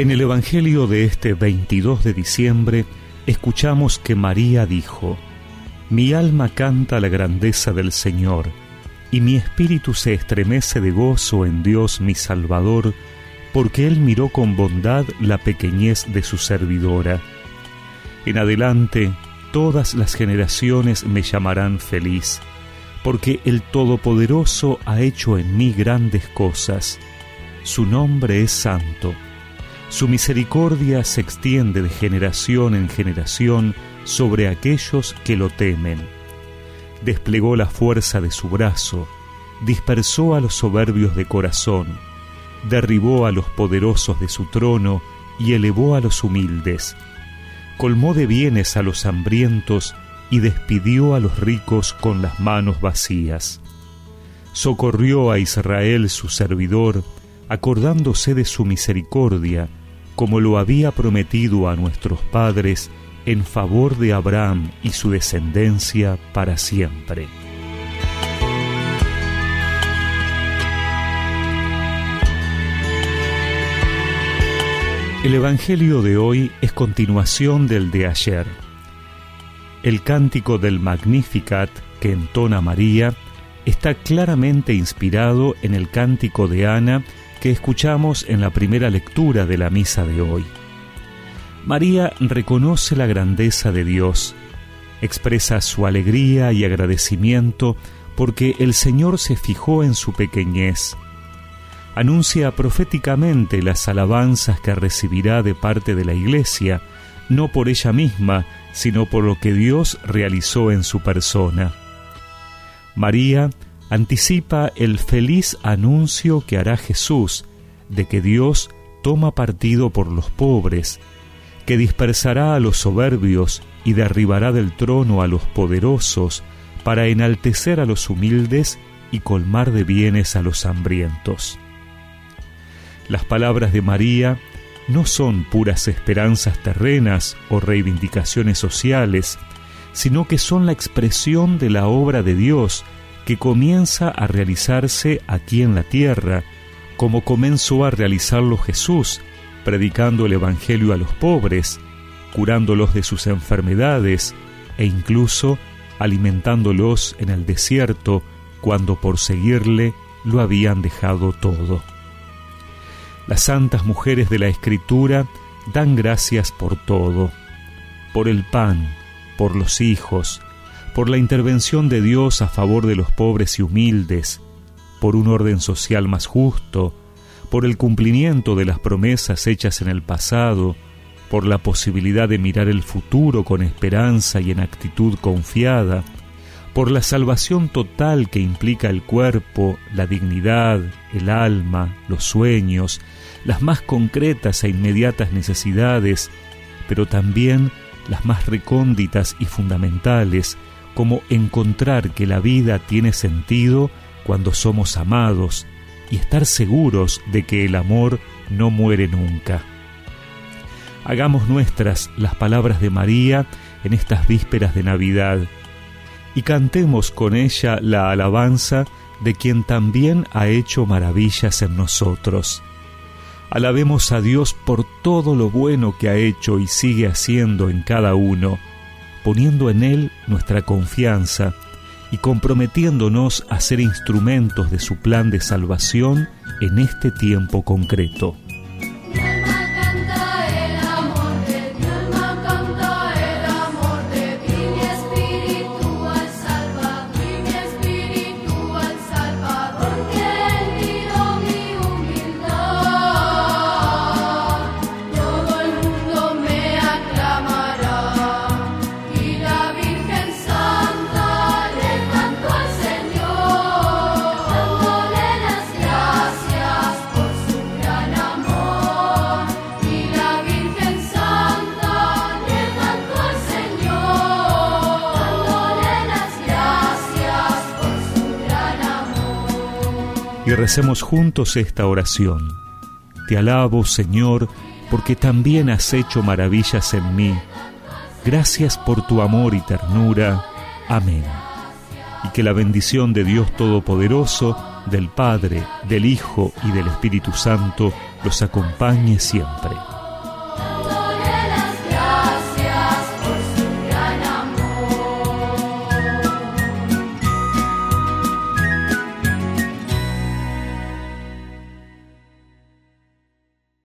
En el Evangelio de este 22 de diciembre escuchamos que María dijo, Mi alma canta la grandeza del Señor, y mi espíritu se estremece de gozo en Dios mi Salvador, porque Él miró con bondad la pequeñez de su servidora. En adelante, todas las generaciones me llamarán feliz, porque el Todopoderoso ha hecho en mí grandes cosas. Su nombre es santo su misericordia se extiende de generación en generación sobre aquellos que lo temen. Desplegó la fuerza de su brazo, dispersó a los soberbios de corazón, derribó a los poderosos de su trono y elevó a los humildes. Colmó de bienes a los hambrientos y despidió a los ricos con las manos vacías. Socorrió a Israel su servidor, acordándose de su misericordia, como lo había prometido a nuestros padres en favor de Abraham y su descendencia para siempre. El Evangelio de hoy es continuación del de ayer. El cántico del Magnificat que entona María está claramente inspirado en el cántico de Ana que escuchamos en la primera lectura de la misa de hoy. María reconoce la grandeza de Dios, expresa su alegría y agradecimiento porque el Señor se fijó en su pequeñez. Anuncia proféticamente las alabanzas que recibirá de parte de la Iglesia, no por ella misma, sino por lo que Dios realizó en su persona. María anticipa el feliz anuncio que hará Jesús de que Dios toma partido por los pobres, que dispersará a los soberbios y derribará del trono a los poderosos para enaltecer a los humildes y colmar de bienes a los hambrientos. Las palabras de María no son puras esperanzas terrenas o reivindicaciones sociales, sino que son la expresión de la obra de Dios que comienza a realizarse aquí en la tierra, como comenzó a realizarlo Jesús, predicando el Evangelio a los pobres, curándolos de sus enfermedades e incluso alimentándolos en el desierto cuando por seguirle lo habían dejado todo. Las santas mujeres de la Escritura dan gracias por todo, por el pan, por los hijos, por la intervención de Dios a favor de los pobres y humildes, por un orden social más justo, por el cumplimiento de las promesas hechas en el pasado, por la posibilidad de mirar el futuro con esperanza y en actitud confiada, por la salvación total que implica el cuerpo, la dignidad, el alma, los sueños, las más concretas e inmediatas necesidades, pero también las más recónditas y fundamentales, como encontrar que la vida tiene sentido cuando somos amados y estar seguros de que el amor no muere nunca. Hagamos nuestras las palabras de María en estas vísperas de Navidad y cantemos con ella la alabanza de quien también ha hecho maravillas en nosotros. Alabemos a Dios por todo lo bueno que ha hecho y sigue haciendo en cada uno poniendo en Él nuestra confianza y comprometiéndonos a ser instrumentos de su plan de salvación en este tiempo concreto. Recemos juntos esta oración. Te alabo, Señor, porque también has hecho maravillas en mí. Gracias por tu amor y ternura. Amén. Y que la bendición de Dios Todopoderoso, del Padre, del Hijo y del Espíritu Santo los acompañe siempre.